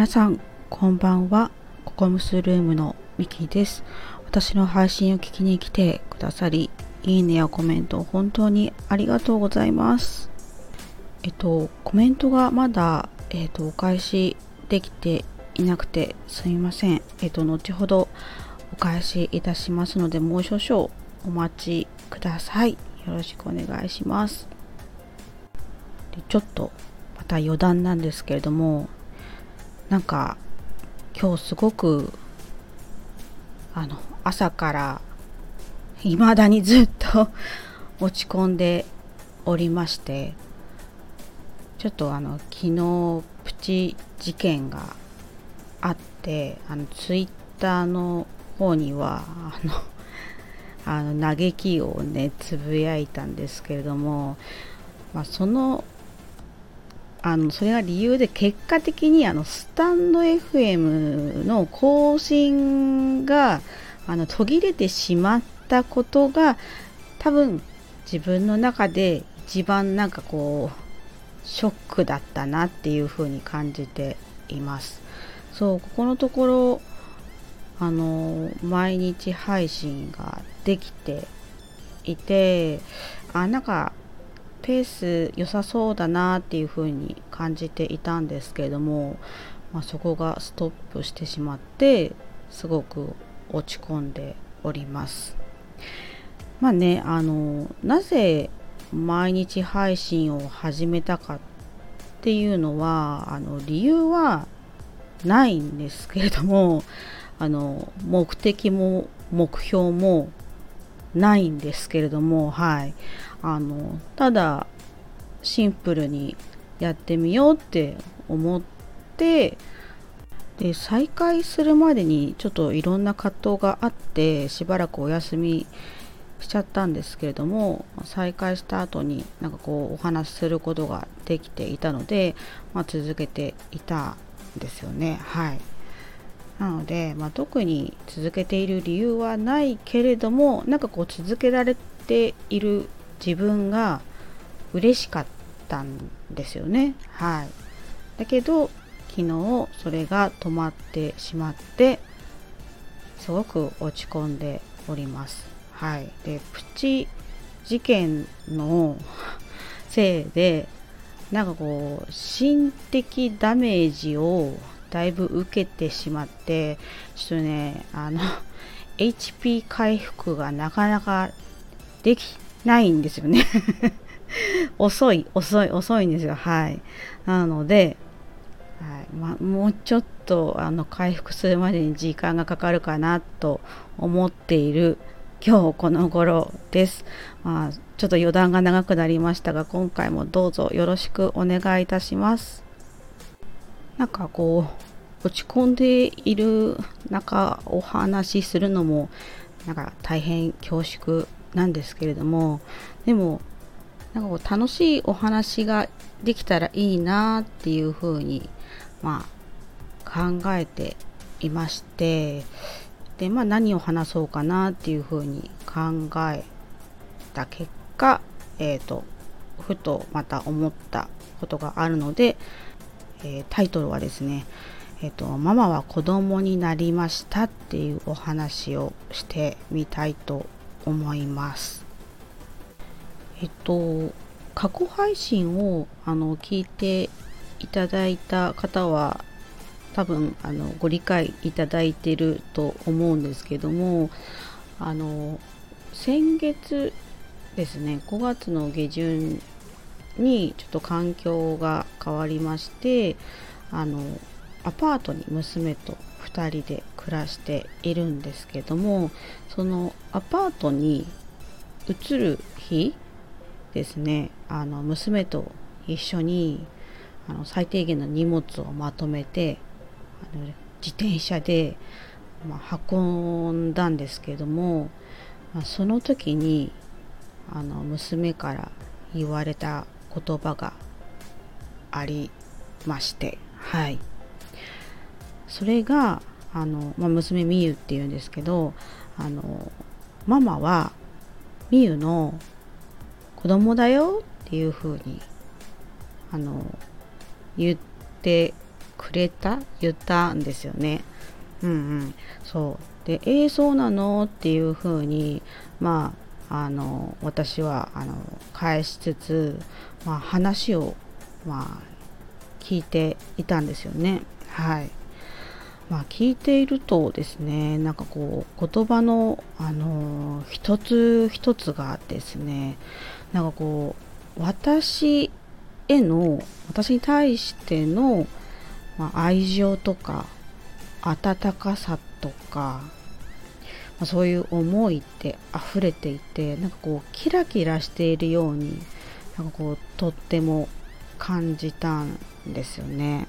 皆さんこんばんは。ココムスルームのミキです。私の配信を聞きに来てくださりいいねやコメント本当にありがとうございます。えっとコメントがまだえっとお返しできていなくてすみません。えっと後ほどお返しいたしますのでもう少々お待ちください。よろしくお願いします。でちょっとまた余談なんですけれどもなんか今日すごくあの朝から未だにずっと落ち込んでおりましてちょっとあの昨日プチ事件があってあのツイッターの方にはあのあの嘆きをねつぶやいたんですけれども、まあ、そのあのそれが理由で結果的にあのスタンド FM の更新があの途切れてしまったことが多分自分の中で一番なんかこうショックだったなっていうふうに感じています。そうここのところあの毎日配信ができていてあなんかペース良さそうだなっていうふうに感じていたんですけれども、まあ、そこがストップしてしまってすごく落ち込んでおります。まあねあのなぜ毎日配信を始めたかっていうのはあの理由はないんですけれどもあの目的も目標もないんですけれどもはい。あのただシンプルにやってみようって思ってで再開するまでにちょっといろんな葛藤があってしばらくお休みしちゃったんですけれども再開した後になんかこうお話しすることができていたので、まあ、続けていたんですよね。はい。なので、まあ、特に続けている理由はないけれどもなんかこう続けられている自分が嬉しかったんですよね。はい。だけど昨日それが止まってしまってすごく落ち込んでおります。はい。で、プチ事件のせいでなんかこう心的ダメージをだいぶ受けてしまってちょっとねあの HP 回復がなかなかできないんですよね 遅い、遅い、遅いんですよ。はい。なので、はいまもうちょっとあの回復するまでに時間がかかるかなと思っている今日この頃です。まあ、ちょっと余談が長くなりましたが、今回もどうぞよろしくお願いいたします。なんかこう、落ち込んでいる中お話しするのもなんか大変恐縮なんですけれどもでもなんかこう楽しいお話ができたらいいなっていうふうにまあ考えていましてでまあ何を話そうかなっていうふうに考えた結果えっ、ー、とふとまた思ったことがあるので、えー、タイトルはですねえ、ー、とママは子供になりましたっていうお話をしてみたいと思います。えっと過去配信をあの聞いていただいた方は多分あのご理解いただいてると思うんですけどもあの先月ですね5月の下旬にちょっと環境が変わりましてあのアパートに娘と2人で暮らしているんですけどもそのアパートに移る日ですねあの娘と一緒にあの最低限の荷物をまとめてあの自転車で、まあ、運んだんですけども、まあ、その時にあの娘から言われた言葉がありましてはいそれがあの、まあ、娘みゆっていうんですけどあのママはみゆの子供だよっていう風にあの言ってくれた言ったんですよね。うんうん、そうで「えー、そうなの?」っていうふうにまああの私はあの返しつつ、まあ、話を、まあ、聞いていたんですよね。はいまあ、聞いているとですねなんかこう言葉の、あの一つ一つがですねなんかこう私への私に対しての、まあ、愛情とか温かさとか、ま、そういう思いって溢れていてなんかこうキラキラしているようになんかこうとっても感じたんですよね。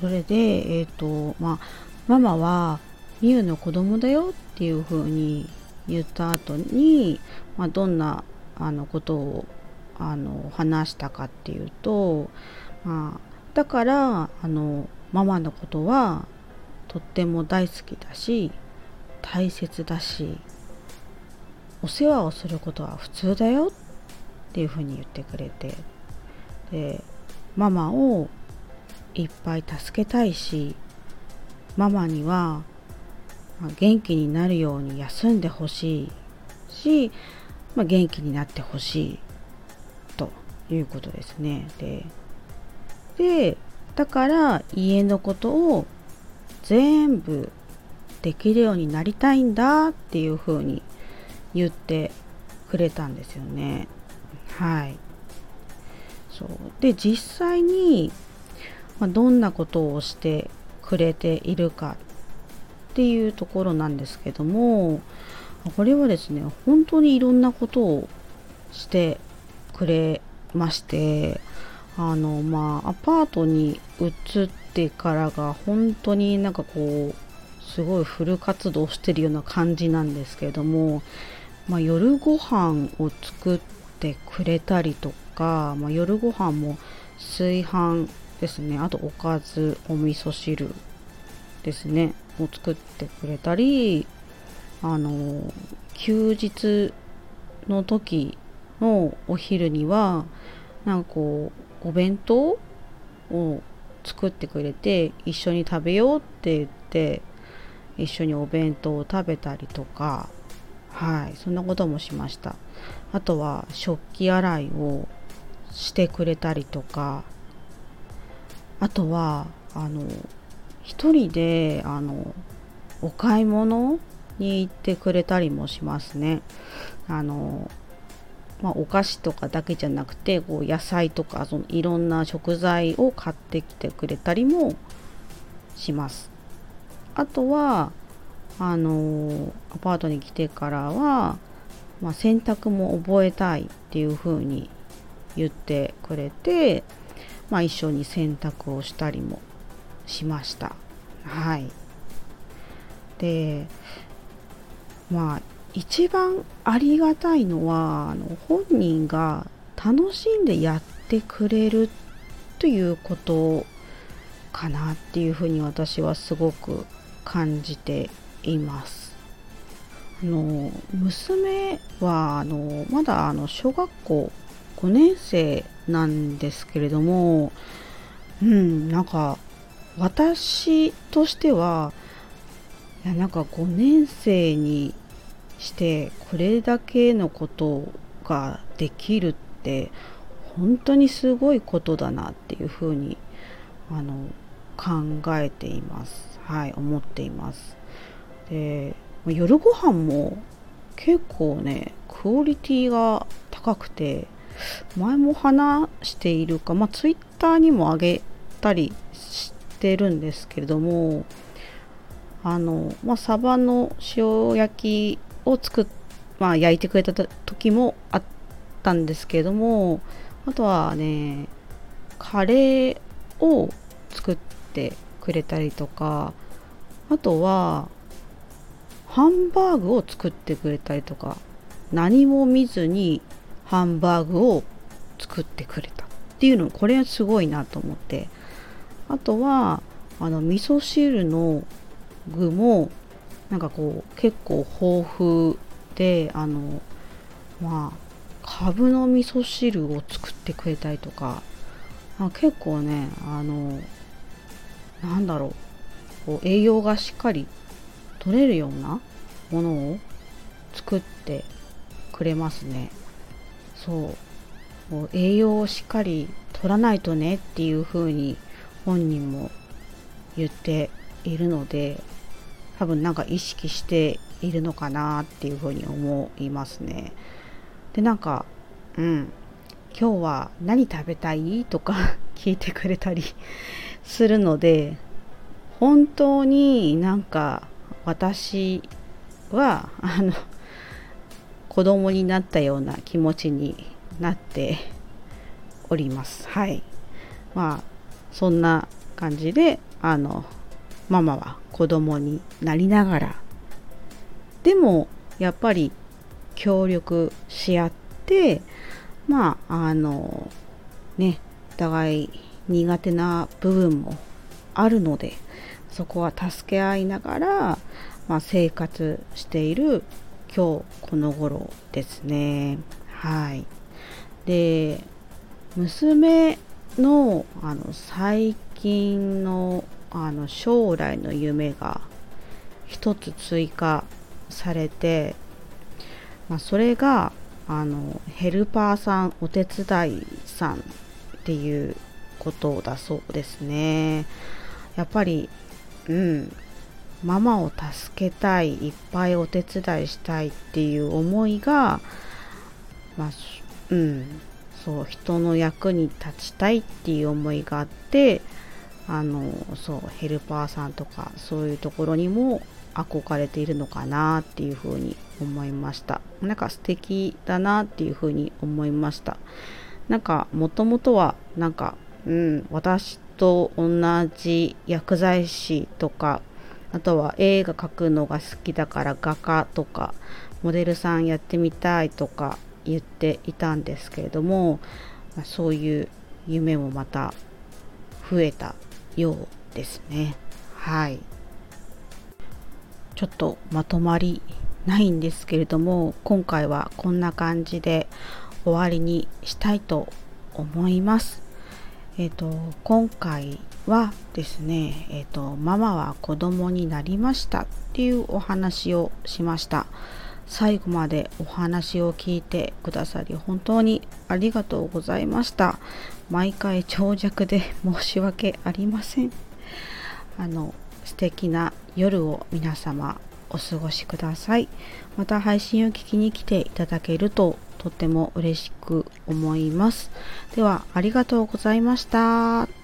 それで、え、ー、と、まあ、ママはミユの子供だよっていう風に言った後に、まあ、どんなあのことをあの話したかっていうと、まあ、だからあのママのことはとっても大好きだし大切だしお世話をすることは普通だよっていうふうに言ってくれてでママをいっぱい助けたいしママには元気になるように休んでほしいし、まあ、元気になってほしいということですね。ででだから家のことを全部できるようになりたいんだっていうふうに言ってくれたんですよね。はい。そうで実際にまあ、どんなことをしてくれているかっていうところなんですけどもこれはですね本当にいろんなことをしてくれましてあのまあアパートに移ってからが本当になんかこうすごいフル活動してるような感じなんですけれども、まあ、夜ご飯を作ってくれたりとか、まあ、夜ご飯も炊飯ですね。あとおかずお味噌汁ですね。を作ってくれたりあの休日の時のお昼にはなんかこうお弁当を作ってくれて一緒に食べようって言って一緒にお弁当を食べたりとかはいそんなこともしましたあとは食器洗いをしてくれたりとかあとはあの一人であのお買い物に行ってくれたりもしますね。あのまあ、お菓子とかだけじゃなくてこう野菜とかそのいろんな食材を買ってきてくれたりもします。あとはあのアパートに来てからは、まあ、洗濯も覚えたいっていう風に言ってくれてまあ、一緒に洗濯をしたりもしました。はい。で、まあ、一番ありがたいのは、あの本人が楽しんでやってくれるということかなっていうふうに私はすごく感じています。あの娘はあのまだあの小学校5年生なんですけれども、うん、なんか私としてはいやなんか5年生にしてこれだけのことができるって本当にすごいことだなっていうふうにあの考えています。はい、思っています。で、夜ご飯も結構ね、クオリティが高くて、前も話しているか、まあ、ツイッターにも上げたりしてるんですけれどもあの、まあ、サバの塩焼きを作っ、まあ、焼いてくれた時もあったんですけれどもあとはねカレーを作ってくれたりとか。あとはハンバーグを作ってくれたりとか。何も見ずにハンバーグを作ってくれた。っていうのこれはすごいなと思って。あとはあの味噌汁の具もなんかこう結構豊富であのまあかぶの味噌汁を作ってくれたりとか。結構ねあのなんだろう。こう栄養がしっかり取れるようなものを作ってくれますね。そう。栄養をしっかり取らないとねっていう風に本人も言っているので多分なんか意識しているのかなっていう風に思いますね。でなんかうん。今日は何食べたい？とか 聞いてくれたりするので本当になんか私はあの子供になったような気持ちになっております。はい。まあそんな感じであのママは子供になりながらでもやっぱり協力し合ってまああのねお互い苦手な部分もあるのでそこは助け合いながら、まあ、生活している今日この頃ですね。はい。で娘のあの最近のあの将来の夢が一つ追加されて、まあ、それがあのヘルパーさんお手伝いさんっていうことだそうですね。やっぱりうんママを助けたいいっぱいお手伝いしたいっていう思いがまあうんそう人の役に立ちたいっていう思いがあってあのそうヘルパーさんとかそういうところにも憧れているのかなっていうふうに思いました。なんか素敵だなっていうふうに思いました。なんかもともとはなんかうん私と同じ薬剤師とかあとは絵が描くのが好きだから画家とかモデルさんやってみたいとか言っていたんですけれども、そういう夢もまた増えたようですね。はい。ちょっとまとまりないんですけれども今回はこんな感じで終わりにしたいと思います。え、ー、と今回はですねえ、ー、とママは子供になりましたっていうお話をしました。最後までお話を聞いてくださり本当にありがとうございました。毎回長尺で申し訳ありません。あの素敵な夜を皆様お過ごしください。また配信を聞きに来ていただけるととても嬉しく思います。では、ありがとうございました。